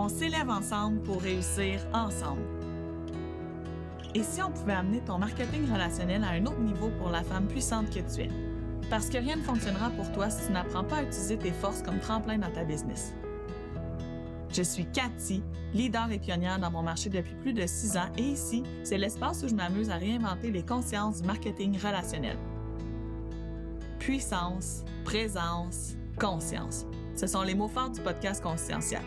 On s'élève ensemble pour réussir ensemble. Et si on pouvait amener ton marketing relationnel à un autre niveau pour la femme puissante que tu es? Parce que rien ne fonctionnera pour toi si tu n'apprends pas à utiliser tes forces comme tremplin dans ta business. Je suis Cathy, leader et pionnière dans mon marché depuis plus de six ans et ici, c'est l'espace où je m'amuse à réinventer les consciences du marketing relationnel. Puissance, présence, conscience. Ce sont les mots forts du podcast Conscientia.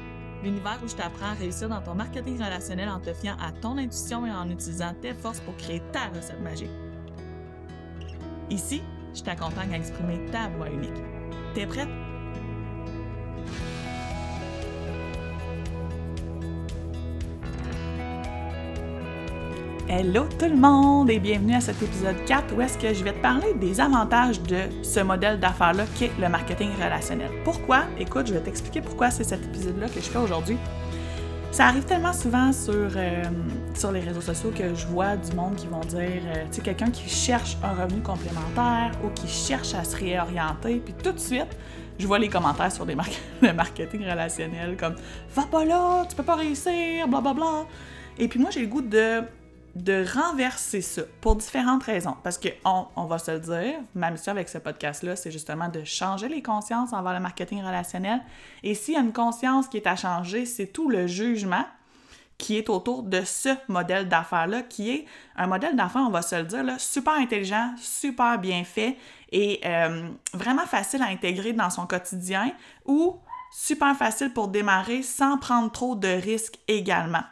L'univers où je t'apprends à réussir dans ton marketing relationnel en te fiant à ton intuition et en utilisant tes forces pour créer ta recette magique. Ici, je t'accompagne à exprimer ta voix unique. T'es prête? Hello tout le monde et bienvenue à cet épisode 4 où est-ce que je vais te parler des avantages de ce modèle d'affaires-là qui est le marketing relationnel. Pourquoi? Écoute, je vais t'expliquer pourquoi c'est cet épisode-là que je fais aujourd'hui. Ça arrive tellement souvent sur, euh, sur les réseaux sociaux que je vois du monde qui vont dire, euh, tu sais, quelqu'un qui cherche un revenu complémentaire ou qui cherche à se réorienter, puis tout de suite, je vois les commentaires sur des le marketing relationnel comme « Va pas là, tu peux pas réussir, blablabla bla, bla. ». Et puis moi, j'ai le goût de de renverser ça pour différentes raisons. Parce que, on, va se le dire, ma mission avec ce podcast-là, c'est justement de changer les consciences envers le marketing relationnel. Et s'il y a une conscience qui est à changer, c'est tout le jugement qui est autour de ce modèle d'affaires-là, qui est un modèle d'affaires, on va se le dire, super intelligent, super bien fait et euh, vraiment facile à intégrer dans son quotidien ou super facile pour démarrer sans prendre trop de risques également.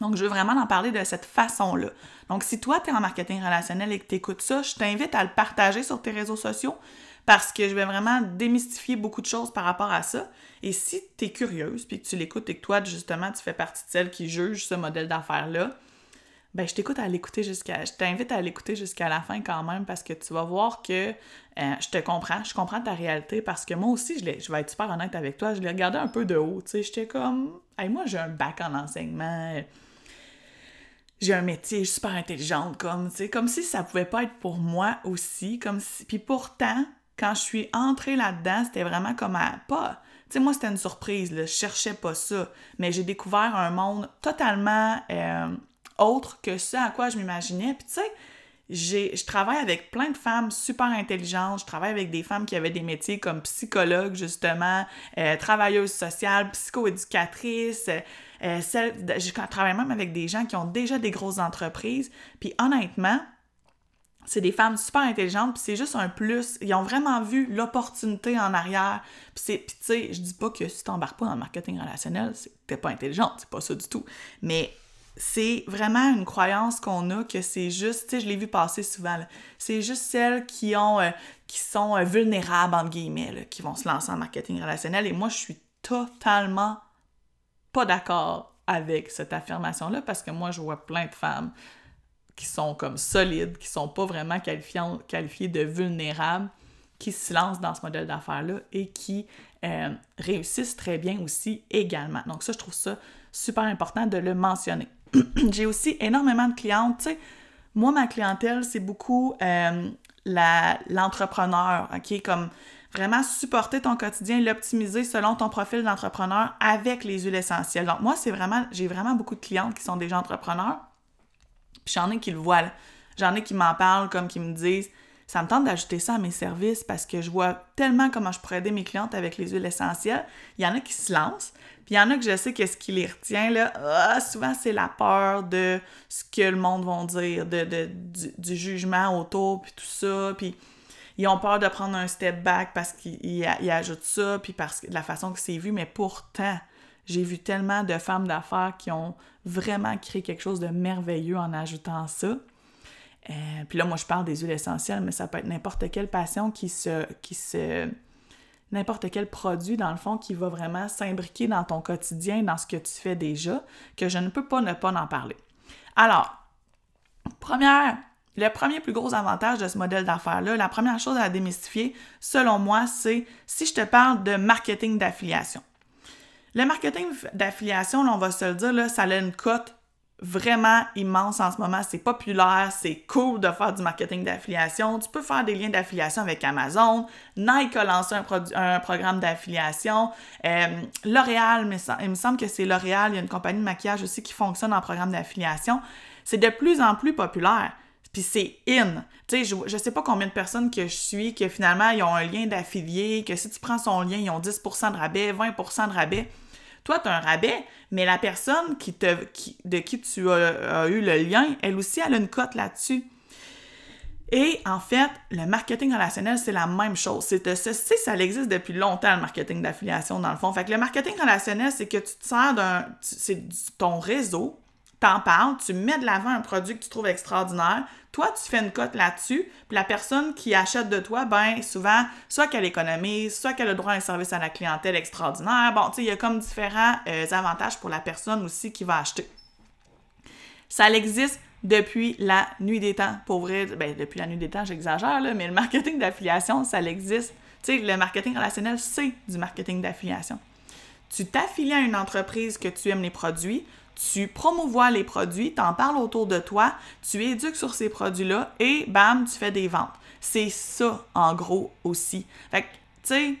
Donc, je veux vraiment en parler de cette façon-là. Donc, si toi, tu es en marketing relationnel et que tu écoutes ça, je t'invite à le partager sur tes réseaux sociaux parce que je vais vraiment démystifier beaucoup de choses par rapport à ça. Et si tu es curieuse, puis que tu l'écoutes et que toi, justement, tu fais partie de celles qui jugent ce modèle d'affaires-là, ben je t'écoute à l'écouter jusqu'à je t'invite à l'écouter jusqu'à la fin quand même parce que tu vas voir que euh, je te comprends, je comprends ta réalité parce que moi aussi je, je vais être super honnête avec toi, je l'ai regardé un peu de haut, tu sais, j'étais comme hey, moi j'ai un bac en enseignement, j'ai un métier super intelligente, comme, tu comme si ça pouvait pas être pour moi aussi, comme si... Puis pourtant, quand je suis entrée là-dedans, c'était vraiment comme à... pas... Tu sais, moi, c'était une surprise, je cherchais pas ça, mais j'ai découvert un monde totalement euh, autre que ce à quoi je m'imaginais, puis tu sais, je travaille avec plein de femmes super intelligentes. Je travaille avec des femmes qui avaient des métiers comme psychologue, justement, euh, travailleuse sociale, psychoéducatrice, euh, je travaille même avec des gens qui ont déjà des grosses entreprises. Puis honnêtement, c'est des femmes super intelligentes, puis c'est juste un plus. Ils ont vraiment vu l'opportunité en arrière. Puis, tu sais, je dis pas que si t'embarques pas dans le marketing relationnel, t'es pas intelligente, c'est pas ça du tout. Mais c'est vraiment une croyance qu'on a que c'est juste, tu sais, je l'ai vu passer souvent, c'est juste celles qui euh, sont euh, vulnérables, entre guillemets, qui vont se lancer en marketing relationnel. Et moi, je suis totalement pas d'accord avec cette affirmation-là parce que moi, je vois plein de femmes qui sont comme solides, qui sont pas vraiment qualifiées de vulnérables, qui se lancent dans ce modèle d'affaires-là et qui euh, réussissent très bien aussi également. Donc ça, je trouve ça super important de le mentionner. J'ai aussi énormément de clientes, moi, ma clientèle, c'est beaucoup euh, l'entrepreneur, OK? Comme vraiment supporter ton quotidien, l'optimiser selon ton profil d'entrepreneur avec les huiles essentielles. Donc moi, c'est vraiment, j'ai vraiment beaucoup de clientes qui sont déjà entrepreneurs. Puis j'en ai qui le voient. J'en ai qui m'en parlent comme qui me disent ça me tente d'ajouter ça à mes services parce que je vois tellement comment je pourrais aider mes clientes avec les huiles essentielles. Il y en a qui se lancent, puis il y en a que je sais qu'est-ce qui les retient, là. Ah, souvent, c'est la peur de ce que le monde va dire, de, du, du, jugement autour, puis tout ça. Puis ils ont peur de prendre un step back parce qu'ils ajoutent ça, puis parce que de la façon que c'est vu, mais pourtant, j'ai vu tellement de femmes d'affaires qui ont vraiment créé quelque chose de merveilleux en ajoutant ça. Euh, puis là, moi, je parle des huiles essentielles, mais ça peut être n'importe quelle passion qui se, qui se, n'importe quel produit, dans le fond, qui va vraiment s'imbriquer dans ton quotidien, dans ce que tu fais déjà, que je ne peux pas ne pas en parler. Alors, première le premier plus gros avantage de ce modèle d'affaires-là, la première chose à démystifier, selon moi, c'est si je te parle de marketing d'affiliation. Le marketing d'affiliation, on va se le dire, là, ça a une cote vraiment immense en ce moment. C'est populaire, c'est cool de faire du marketing d'affiliation. Tu peux faire des liens d'affiliation avec Amazon. Nike a lancé un, un programme d'affiliation. Euh, L'Oréal, il me semble que c'est L'Oréal, il y a une compagnie de maquillage aussi qui fonctionne en programme d'affiliation. C'est de plus en plus populaire. Puis c'est in. Tu sais, je, je sais pas combien de personnes que je suis que finalement ils ont un lien d'affilié, que si tu prends son lien, ils ont 10% de rabais, 20% de rabais. Toi, tu as un rabais, mais la personne de qui tu as, eu le lien, elle aussi, elle a une cote là-dessus. Et en fait, le marketing relationnel, c'est la même chose. C'est sais, ça existe depuis longtemps, le marketing d'affiliation, dans le fond. Fait que le marketing relationnel, c'est que tu te sers d'un. C'est ton réseau t'en parles, tu mets de l'avant un produit que tu trouves extraordinaire, toi, tu fais une cote là-dessus, puis la personne qui achète de toi, ben souvent, soit qu'elle économise, soit qu'elle a droit à un service à la clientèle extraordinaire. Bon, tu sais, il y a comme différents euh, avantages pour la personne aussi qui va acheter. Ça existe depuis la nuit des temps. Pour vrai, ben, depuis la nuit des temps, j'exagère, là, mais le marketing d'affiliation, ça existe. Tu sais, le marketing relationnel, c'est du marketing d'affiliation. Tu t'affilies à une entreprise que tu aimes les produits, tu promouvois les produits, tu en parles autour de toi, tu éduques sur ces produits-là et bam, tu fais des ventes. C'est ça, en gros, aussi. Fait que, tu sais,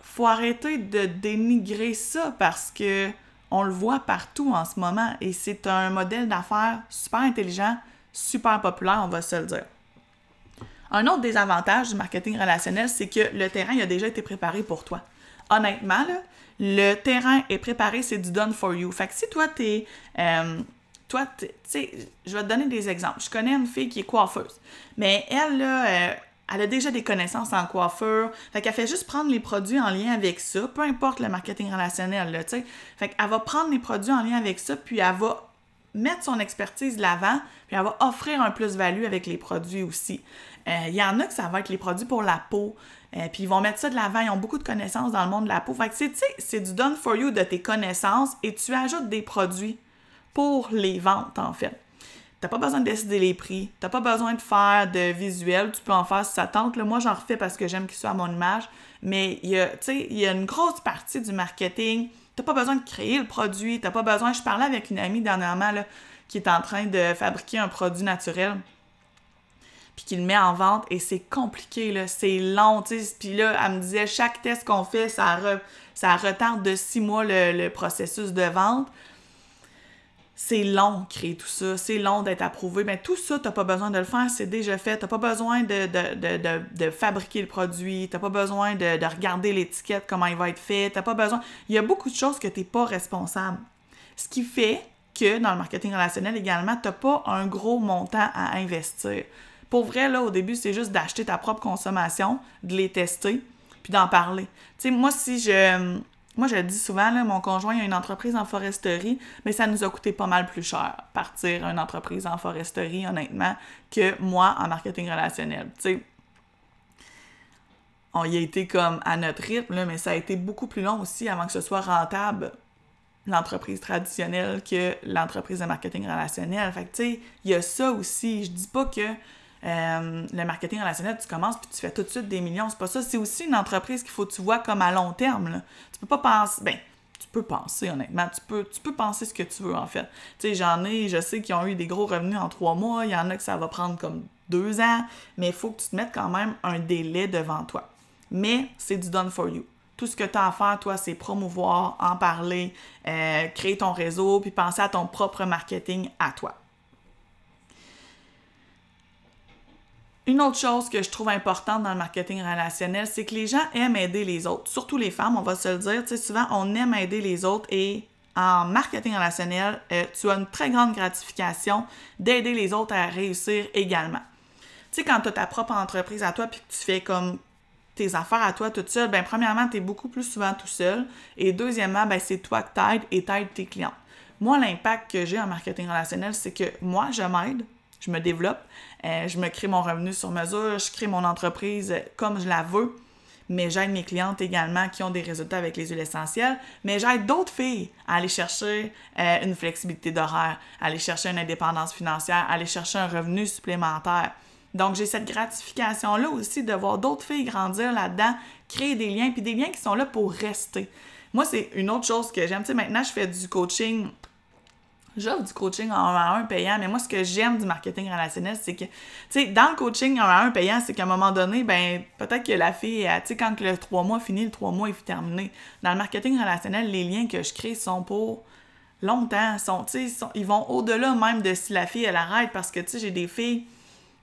faut arrêter de dénigrer ça parce que on le voit partout en ce moment et c'est un modèle d'affaires super intelligent, super populaire, on va se le dire. Un autre désavantage du marketing relationnel, c'est que le terrain a déjà été préparé pour toi. Honnêtement, là, le terrain est préparé, c'est du done for you. Fait que si toi, t'es. Euh, toi, tu sais, je vais te donner des exemples. Je connais une fille qui est coiffeuse, mais elle, là, euh, elle a déjà des connaissances en coiffure. Fait qu'elle fait juste prendre les produits en lien avec ça, peu importe le marketing relationnel, là, tu sais. Fait qu'elle va prendre les produits en lien avec ça, puis elle va mettre son expertise de l'avant, puis elle va offrir un plus-value avec les produits aussi. Il euh, y en a que ça va être les produits pour la peau, euh, puis ils vont mettre ça de l'avant, ils ont beaucoup de connaissances dans le monde de la peau. Fait que c'est du done for you de tes connaissances et tu ajoutes des produits pour les ventes en fait. T'as pas besoin de décider les prix, t'as pas besoin de faire de visuel, tu peux en faire si ça tente. moi, j'en refais parce que j'aime qu'il soit à mon image, mais il y a une grosse partie du marketing. T'as pas besoin de créer le produit, t'as pas besoin. Je parlais avec une amie dernièrement qui est en train de fabriquer un produit naturel puis qu'il met en vente et c'est compliqué, là, c'est long. Puis là, elle me disait, chaque test qu'on fait, ça retarde de six mois le, processus de vente. C'est long créer tout ça, c'est long d'être approuvé. Mais tout ça, t'as pas besoin de le faire, c'est déjà fait. T'as pas besoin de, fabriquer le produit, t'as pas besoin de, regarder l'étiquette, comment il va être fait, t'as pas besoin... Il y a beaucoup de choses que t'es pas responsable. Ce qui fait que dans le marketing relationnel également, t'as pas un gros montant à investir. Pour vrai, là, au début, c'est juste d'acheter ta propre consommation, de les tester, puis d'en parler. Tu sais, moi, si je... Moi, je le dis souvent, mon conjoint a une entreprise en foresterie, mais ça nous a coûté pas mal plus cher partir une entreprise en foresterie, honnêtement, que moi en marketing relationnel. Tu sais, on y a été comme à notre rythme, mais ça a été beaucoup plus long aussi avant que ce soit rentable l'entreprise traditionnelle que l'entreprise de marketing relationnel. Fait que, tu sais, il y a ça aussi. Je dis pas que euh, le marketing relationnel, tu commences puis tu fais tout de suite des millions. C'est pas ça. C'est aussi une entreprise qu'il faut que tu vois comme à long terme. Là. Tu peux pas penser. Ben, tu peux penser, honnêtement. Tu peux, tu peux penser ce que tu veux, en fait. Tu sais, j'en ai, je sais qu'ils ont eu des gros revenus en trois mois. Il y en a que ça va prendre comme deux ans. Mais il faut que tu te mettes quand même un délai devant toi. Mais c'est du done for you. Tout ce que tu as à faire, toi, c'est promouvoir, en parler, euh, créer ton réseau, puis penser à ton propre marketing à toi. Une autre chose que je trouve importante dans le marketing relationnel, c'est que les gens aiment aider les autres, surtout les femmes, on va se le dire. Tu sais, souvent, on aime aider les autres et en marketing relationnel, euh, tu as une très grande gratification d'aider les autres à réussir également. Tu sais, quand tu as ta propre entreprise à toi puis que tu fais comme tes affaires à toi toute seule, ben premièrement, tu es beaucoup plus souvent tout seul et deuxièmement, ben c'est toi que t'aides et t'aides tes clients. Moi, l'impact que j'ai en marketing relationnel, c'est que moi, je m'aide, je me développe, euh, je me crée mon revenu sur mesure, je crée mon entreprise comme je la veux, mais j'aide mes clientes également qui ont des résultats avec les huiles essentielles, mais j'aide d'autres filles à aller chercher euh, une flexibilité d'horaire, à aller chercher une indépendance financière, à aller chercher un revenu supplémentaire. Donc, j'ai cette gratification-là aussi de voir d'autres filles grandir là-dedans, créer des liens, puis des liens qui sont là pour rester. Moi, c'est une autre chose que j'aime. Tu sais, maintenant, je fais du coaching J'offre du coaching en un à un payant, mais moi, ce que j'aime du marketing relationnel, c'est que, tu sais, dans le coaching en un à un payant, c'est qu'à un moment donné, ben, peut-être que la fille, tu sais, quand le trois mois finit, le trois mois est terminé. Dans le marketing relationnel, les liens que je crée sont pour longtemps. Sont, sais, ils vont au-delà même de si la fille, elle arrête, parce que, tu sais, j'ai des filles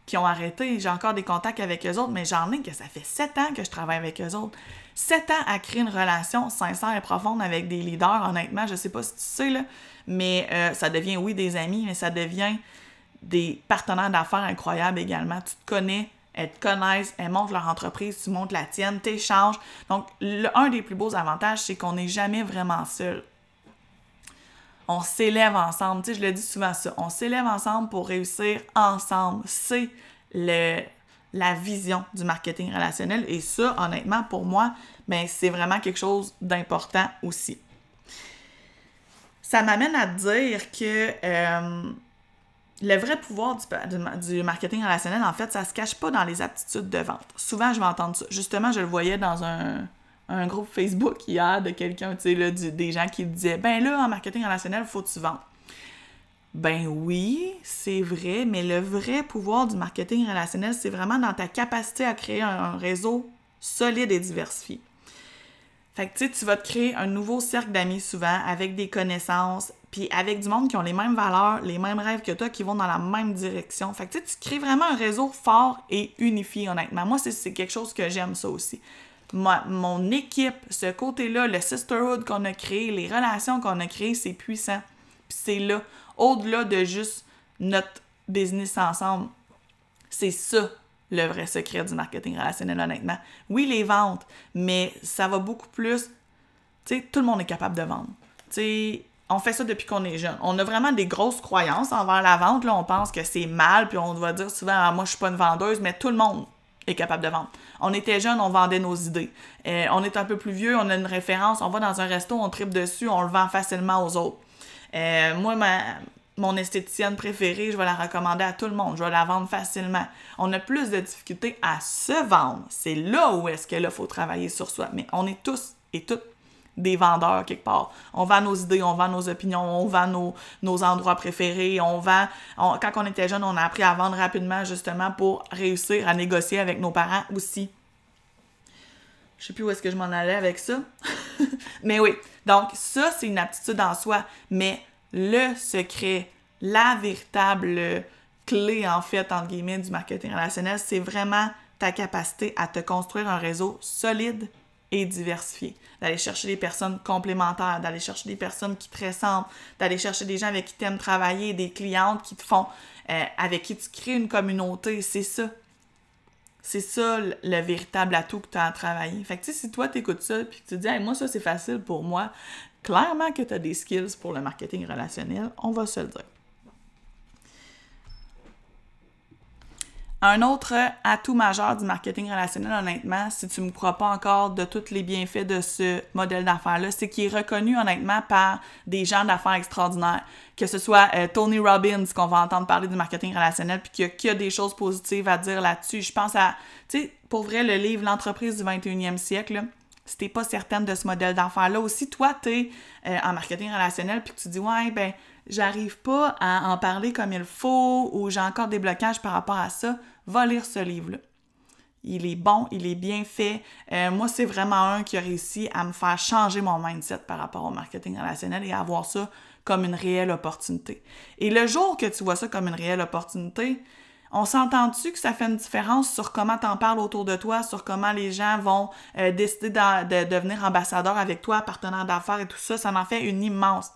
qui ont arrêté, j'ai encore des contacts avec eux autres, mais j'en ai que ça fait sept ans que je travaille avec eux autres. Sept ans à créer une relation sincère et profonde avec des leaders, honnêtement, je sais pas si tu sais, là, mais euh, ça devient, oui, des amis, mais ça devient des partenaires d'affaires incroyables également. Tu te connais, elles te connaissent, elles montent leur entreprise, tu montes la tienne, tu échanges. Donc, un des plus beaux avantages, c'est qu'on n'est jamais vraiment seul. On s'élève ensemble. Tu sais, je le dis souvent ça. On s'élève ensemble pour réussir ensemble. C'est la vision du marketing relationnel. Et ça, honnêtement, pour moi, ben, c'est vraiment quelque chose d'important aussi ça m'amène à dire que euh, le vrai pouvoir du, marketing relationnel, en fait, ça se cache pas dans les aptitudes de vente. Souvent, je vais entendre ça. Justement, je le voyais dans un, groupe Facebook hier de quelqu'un, tu sais, des gens qui disaient Ben là, en marketing relationnel, faut que tu vends. Ben oui, c'est vrai, mais le vrai pouvoir du marketing relationnel, c'est vraiment dans ta capacité à créer un réseau solide et diversifié. Fait que tu tu vas te créer un nouveau cercle d'amis souvent avec des connaissances, puis avec du monde qui ont les mêmes valeurs, les mêmes rêves que toi, qui vont dans la même direction. Fait que tu sais, tu crées vraiment un réseau fort et unifié, honnêtement. Moi, c'est quelque chose que j'aime ça aussi. Mon équipe, ce côté-là, le sisterhood qu'on a créé, les relations qu'on a créées, c'est puissant. Puis c'est là, au-delà de juste notre business ensemble. C'est ça le vrai secret du marketing relationnel, honnêtement. Oui, les ventes, mais ça va beaucoup plus. Tu sais, tout le monde est capable de vendre. Tu sais, on fait ça depuis qu'on est jeune. On a vraiment des grosses croyances envers la vente. Là, on pense que c'est mal, puis on va dire souvent ah, Moi, je suis pas une vendeuse, mais tout le monde est capable de vendre. On était jeune, on vendait nos idées. Euh, on est un peu plus vieux, on a une référence, on va dans un resto, on tripe dessus, on le vend facilement aux autres. Euh, moi, ma, mon esthéticienne préférée, je vais la recommander à tout le monde. Je vais la vendre facilement. On a plus de difficultés à se vendre. C'est là où est-ce que faut travailler sur soi. Mais on est tous et toutes des vendeurs quelque part. On vend nos idées, on vend nos opinions, on vend nos, nos endroits préférés, on vend... quand on était jeune, on a appris à vendre rapidement justement pour réussir à négocier avec nos parents aussi. Je sais plus où est-ce que je m'en allais avec ça. mais oui, donc ça, c'est une aptitude en soi. Mais le secret, la véritable clé, en fait, entre guillemets, du marketing relationnel, c'est vraiment ta capacité à te construire un réseau solide et diversifié. D'aller chercher des personnes complémentaires, d'aller chercher des personnes qui te ressemblent, d'aller chercher des gens avec qui tu aimes travailler, des clientes qui te font, euh, avec qui tu crées une communauté. C'est ça. C'est ça le, véritable atout que tu as à travailler. Fait que, si toi, tu écoutes ça, puis que tu te dis, moi, ça, c'est facile pour moi, clairement que tu as des skills pour le marketing relationnel, on va se le dire. Un autre atout majeur du marketing relationnel, honnêtement, si tu ne me crois pas encore de tous les bienfaits de ce modèle d'affaires-là, c'est qu'il est reconnu honnêtement par des gens d'affaires extraordinaires. Que ce soit euh, Tony Robbins, qu'on va entendre parler du marketing relationnel, puis qu'il y, a des choses positives à dire là-dessus. Je pense à, tu sais, pour vrai, le livre L'entreprise du 21e siècle, si t'es pas certaine de ce modèle d'affaires-là, aussi toi, tu es euh, en marketing relationnel, puis que tu dis, ouais, ben, j'arrive pas à en parler comme il faut, ou j'ai encore des blocages par rapport à ça, va lire ce livre-là. Il est bon, il est bien fait. Euh, moi, c'est vraiment un qui a réussi à me faire changer mon mindset par rapport au marketing relationnel et à voir ça comme une réelle opportunité. Et le jour que tu vois ça comme une réelle opportunité, on s'entend-tu que ça fait une différence sur comment t'en parles autour de toi, sur comment les gens vont euh, décider de, devenir ambassadeur avec toi, partenaire d'affaires et tout ça, ça en fait une immense.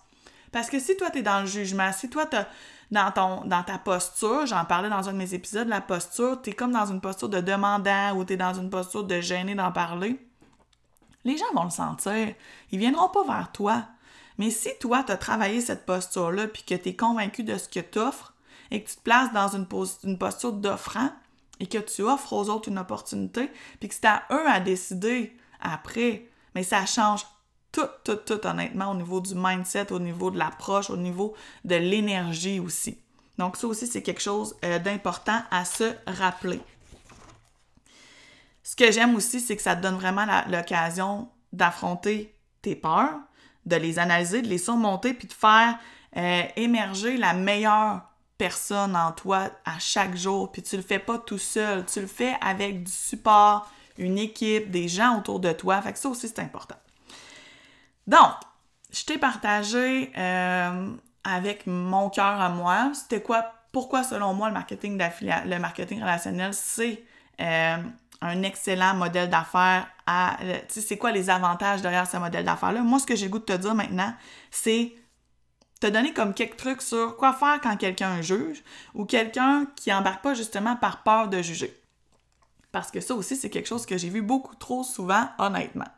Parce que si toi, tu es dans le jugement, si toi, t'as dans, ton, dans ta posture, j'en parlais dans un de mes épisodes, la posture, tu es comme dans une posture de demandant ou tu es dans une posture de gêné d'en parler, les gens vont le sentir. Ils viendront pas vers toi. Mais si toi, tu as travaillé cette posture-là puis que tu es convaincu de ce que tu offres, et que tu te places dans une, posture d'offrant et que tu offres aux autres une opportunité, puis que c'est à eux à décider après, mais ça change tout, tout, tout honnêtement au niveau du mindset, au niveau de l'approche, au niveau de l'énergie aussi. Donc ça aussi, c'est quelque chose euh, d'important à se rappeler. Ce que j'aime aussi, c'est que ça te donne vraiment l'occasion d'affronter tes peurs, de les analyser, de les surmonter, puis de faire euh, émerger la meilleure personne en toi à chaque jour, puis tu le fais pas tout seul, tu le fais avec du support, une équipe, des gens autour de toi, fait que ça aussi c'est important. Donc, je t'ai partagé euh, avec mon cœur à moi, c'était quoi, pourquoi selon moi le marketing d'affiliat, le marketing relationnel, c'est euh, un excellent modèle d'affaires tu sais, c'est quoi les avantages derrière ce modèle d'affaires-là? Moi, ce que j'ai goût de te dire maintenant, c'est te donner comme quelques trucs sur quoi faire quand quelqu'un juge ou quelqu'un qui embarque pas justement par peur de juger. Parce que ça aussi, c'est quelque chose que j'ai vu beaucoup trop souvent, honnêtement.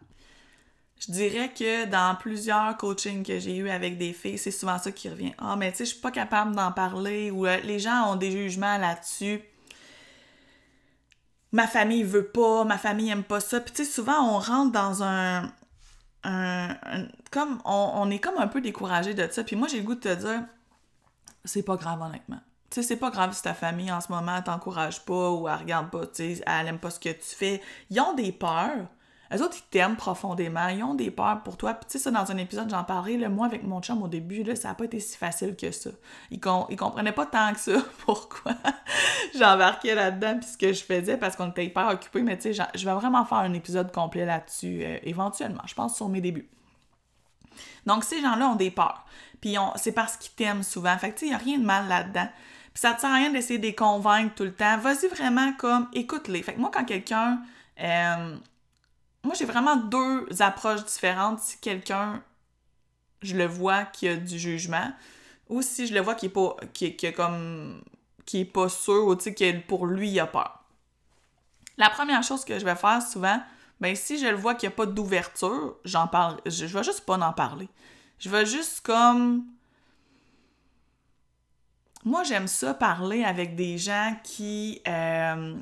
Je dirais que dans plusieurs coachings que j'ai eu avec des filles, c'est souvent ça qui revient. Ah, mais tu sais, je suis pas capable d'en parler ou euh, les gens ont des jugements là-dessus. Ma famille veut pas, ma famille aime pas ça. Puis tu sais, souvent on rentre dans un, comme on, est comme un peu découragé de ça. Puis moi, j'ai le goût de te dire, c'est pas grave, honnêtement. Tu sais, c'est pas grave si ta famille en ce moment t'encourage pas ou elle regarde pas, tu sais, elle aime pas ce que tu fais. Ils ont des peurs. Les autres, ils t'aiment profondément, ils ont des peurs pour toi. Puis tu sais, ça, dans un épisode, j'en parlais, moi, avec mon chum, au début, là, ça n'a pas été si facile que ça. Ils, comprenaient pas tant que ça pourquoi j'embarquais là-dedans, puis ce que je faisais, parce qu'on était hyper occupés. Mais tu sais, je vais vraiment faire un épisode complet là-dessus, euh, éventuellement, je pense, sur mes débuts. Donc, ces gens-là ont des peurs. Puis c'est parce qu'ils t'aiment souvent. Fait que tu sais, il n'y a rien de mal là-dedans. Puis ça ne sert à rien d'essayer de les convaincre tout le temps. Vas-y vraiment comme, écoute-les. Fait que moi, quand quelqu'un... Euh, moi, j'ai vraiment deux approches différentes. Si quelqu'un, je le vois qui a du jugement, ou si je le vois qui est pas, qui, comme, qui est pas sûr, ou tu sais, que pour lui, il a peur. La première chose que je vais faire souvent, ben si je le vois qu'il n'y a pas d'ouverture, j'en parle, je, je vais juste pas en parler. Je vais juste comme... Moi, j'aime ça parler avec des gens qui... Euh,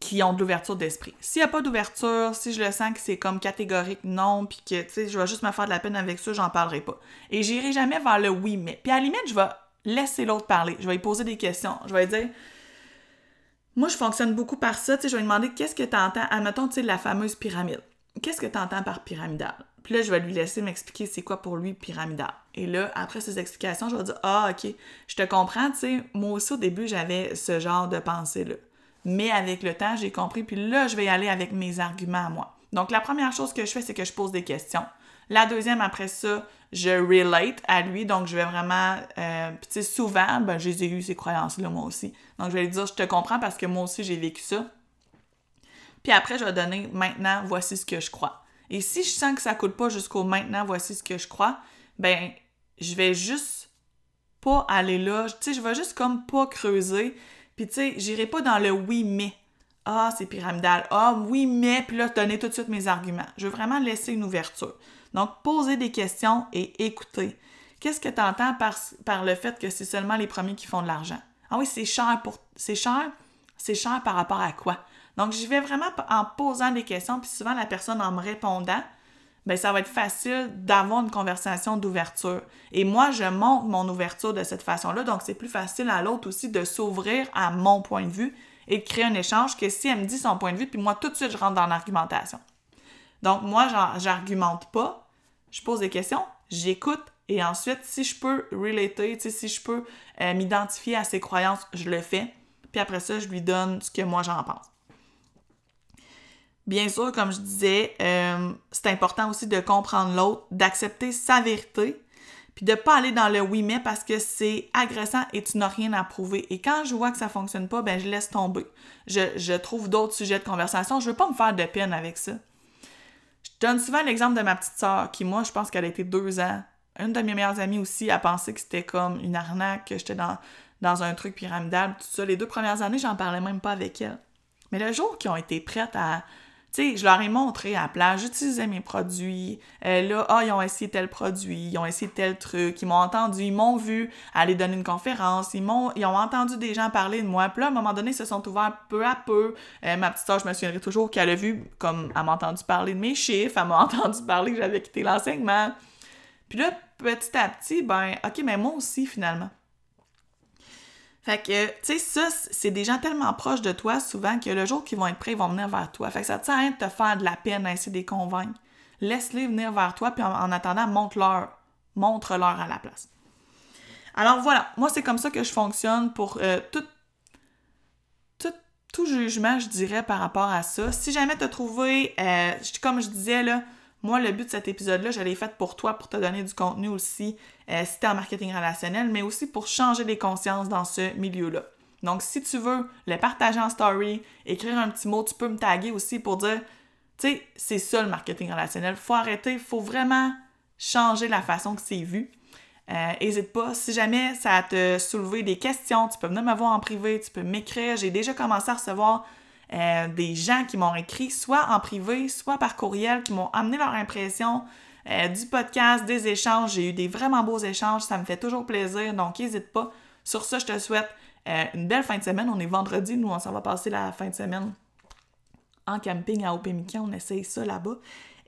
qui ont de l'ouverture d'esprit. S'il n'y a pas d'ouverture, si je le sens que c'est comme catégorique non, puis que, tu sais, je vais juste me faire de la peine avec ça, j'en parlerai pas. Et j'irai jamais vers le oui, mais. Puis à la limite, je vais laisser l'autre parler. Je vais lui poser des questions. Je vais lui dire. Moi, je fonctionne beaucoup par ça. Tu sais, je vais lui demander qu'est-ce que tu entends. Admettons, tu sais, la fameuse pyramide. Qu'est-ce que tu entends par pyramidal? Puis là, je vais lui laisser m'expliquer c'est quoi pour lui pyramidal. Et là, après ces explications, je vais dire Ah, ok, je te comprends, tu sais, moi aussi au début, j'avais ce genre de pensée-là. Mais avec le temps, j'ai compris, puis là, je vais y aller avec mes arguments à moi. Donc, la première chose que je fais, c'est que je pose des questions. La deuxième, après ça, je relate à lui, donc je vais vraiment, euh, tu sais, souvent, ben, j'ai eu ces croyances-là, moi aussi. Donc, je vais lui dire, je te comprends parce que moi aussi, j'ai vécu ça. Puis après, je vais donner, maintenant, voici ce que je crois. Et si je sens que ça coule pas jusqu'au maintenant, voici ce que je crois, ben, je vais juste pas aller là. Tu sais, je vais juste comme pas creuser. Puis tu sais, j'irai pas dans le oui mais. Ah, c'est pyramidal. Ah, oui mais, puis là, donner tout de suite mes arguments. Je veux vraiment laisser une ouverture. Donc, poser des questions et écouter. Qu'est-ce que tu entends par, par le fait que c'est seulement les premiers qui font de l'argent? Ah oui, c'est cher pour. C'est cher? C'est cher par rapport à quoi? Donc, j'y vais vraiment en posant des questions, puis souvent la personne en me répondant, ben ça va être facile d'avoir une conversation d'ouverture. Et moi, je montre mon ouverture de cette façon-là, donc c'est plus facile à l'autre aussi de s'ouvrir à mon point de vue et de créer un échange que si elle me dit son point de vue, puis moi, tout de suite, je rentre dans l'argumentation. Donc, moi, j'argumente pas, je pose des questions, j'écoute, et ensuite, si je peux relater, si je peux euh, m'identifier à ses croyances, je le fais. Puis après ça, je lui donne ce que moi j'en pense. Bien sûr, comme je disais, euh, c'est important aussi de comprendre l'autre, d'accepter sa vérité, puis de pas aller dans le oui mais parce que c'est agressant et tu n'as rien à prouver. Et quand je vois que ça fonctionne pas, ben je laisse tomber. Je, trouve d'autres sujets de conversation. Je veux pas me faire de peine avec ça. Je donne souvent l'exemple de ma petite sœur qui, moi, je pense qu'elle a été deux ans. Une de mes meilleures amies aussi a pensé que c'était comme une arnaque, que j'étais dans, dans un truc pyramidal, tout ça. Les deux premières années, j'en parlais même pas avec elle. Mais le jour qu'ils ont été prêtes à, tu sais, je leur ai montré à la plage, j'utilisais mes produits. Euh, là, ah, ils ont essayé tel produit, ils ont essayé tel truc, ils m'ont entendu, ils m'ont vu aller donner une conférence, ils m'ont, ils ont entendu des gens parler de moi. Puis là, à un moment donné, ils se sont ouverts peu à peu. Euh, ma petite soeur, je me souviendrai toujours qu'elle a vu, comme elle m'a entendu parler de mes chiffres, elle m'a entendu parler que j'avais quitté l'enseignement. Puis là, petit à petit, ben, ok, mais moi aussi, finalement. Fait que, tu sais, ça, c'est des gens tellement proches de toi souvent que le jour qu'ils vont être prêts, ils vont venir vers toi. Fait que ça te sert à rien de te faire de la peine à essayer de les convaincre. Laisse-les venir vers toi, puis en, attendant, montre-leur. Montre-leur à la place. Alors voilà, moi c'est comme ça que je fonctionne pour euh, tout, tout, jugement, je dirais, par rapport à ça. Si jamais tu as trouvé, euh, comme je disais là, moi, le but de cet épisode-là, je l'ai fait pour toi, pour te donner du contenu aussi, euh, si tu en marketing relationnel, mais aussi pour changer les consciences dans ce milieu-là. Donc, si tu veux le partager en story, écrire un petit mot, tu peux me taguer aussi pour dire, tu sais, c'est ça le marketing relationnel. Faut arrêter, faut vraiment changer la façon que c'est vu. N'hésite euh, pas, si jamais ça te soulevé des questions, tu peux venir me voir en privé, tu peux m'écrire. J'ai déjà commencé à recevoir euh, des gens qui m'ont écrit soit en privé, soit par courriel, qui m'ont amené leur impression euh, du podcast, des échanges. J'ai eu des vraiment beaux échanges, ça me fait toujours plaisir, donc n'hésite pas. Sur ça, je te souhaite euh, une belle fin de semaine. On est vendredi, nous, on s'en va passer la fin de semaine en camping à Opémican. On essaye ça là-bas.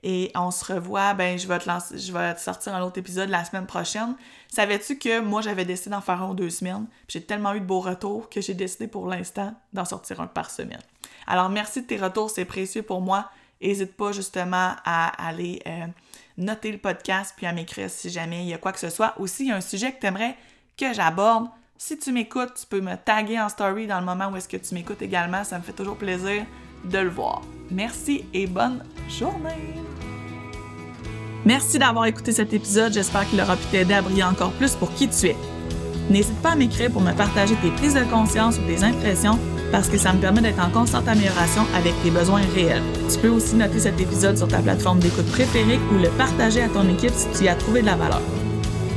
Et on se revoit, ben je vais te lancer, je vais te sortir un autre épisode la semaine prochaine. Savais-tu que moi j'avais décidé d'en faire un deux semaines? J'ai tellement eu de beaux retours que j'ai décidé pour l'instant d'en sortir un par semaine. Alors merci de tes retours, c'est précieux pour moi. N'hésite pas justement à aller euh, noter le podcast puis à m'écrire si jamais il y a quoi que ce soit. Aussi, il y a un sujet que tu aimerais que j'aborde. Si tu m'écoutes, tu peux me taguer en story dans le moment où est-ce que tu m'écoutes également. Ça me fait toujours plaisir de le voir. Merci et bonne journée! Merci d'avoir écouté cet épisode. J'espère qu'il aura pu t'aider à briller encore plus pour qui tu es. N'hésite pas à m'écrire pour me partager tes prises de conscience ou tes impressions parce que ça me permet d'être en constante amélioration avec tes besoins réels. Tu peux aussi noter cet épisode sur ta plateforme d'écoute préférée ou le partager à ton équipe si tu y as trouvé de la valeur.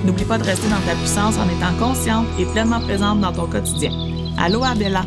N'oublie pas de rester dans ta puissance en étant consciente et pleinement présente dans ton quotidien. Allô Abella!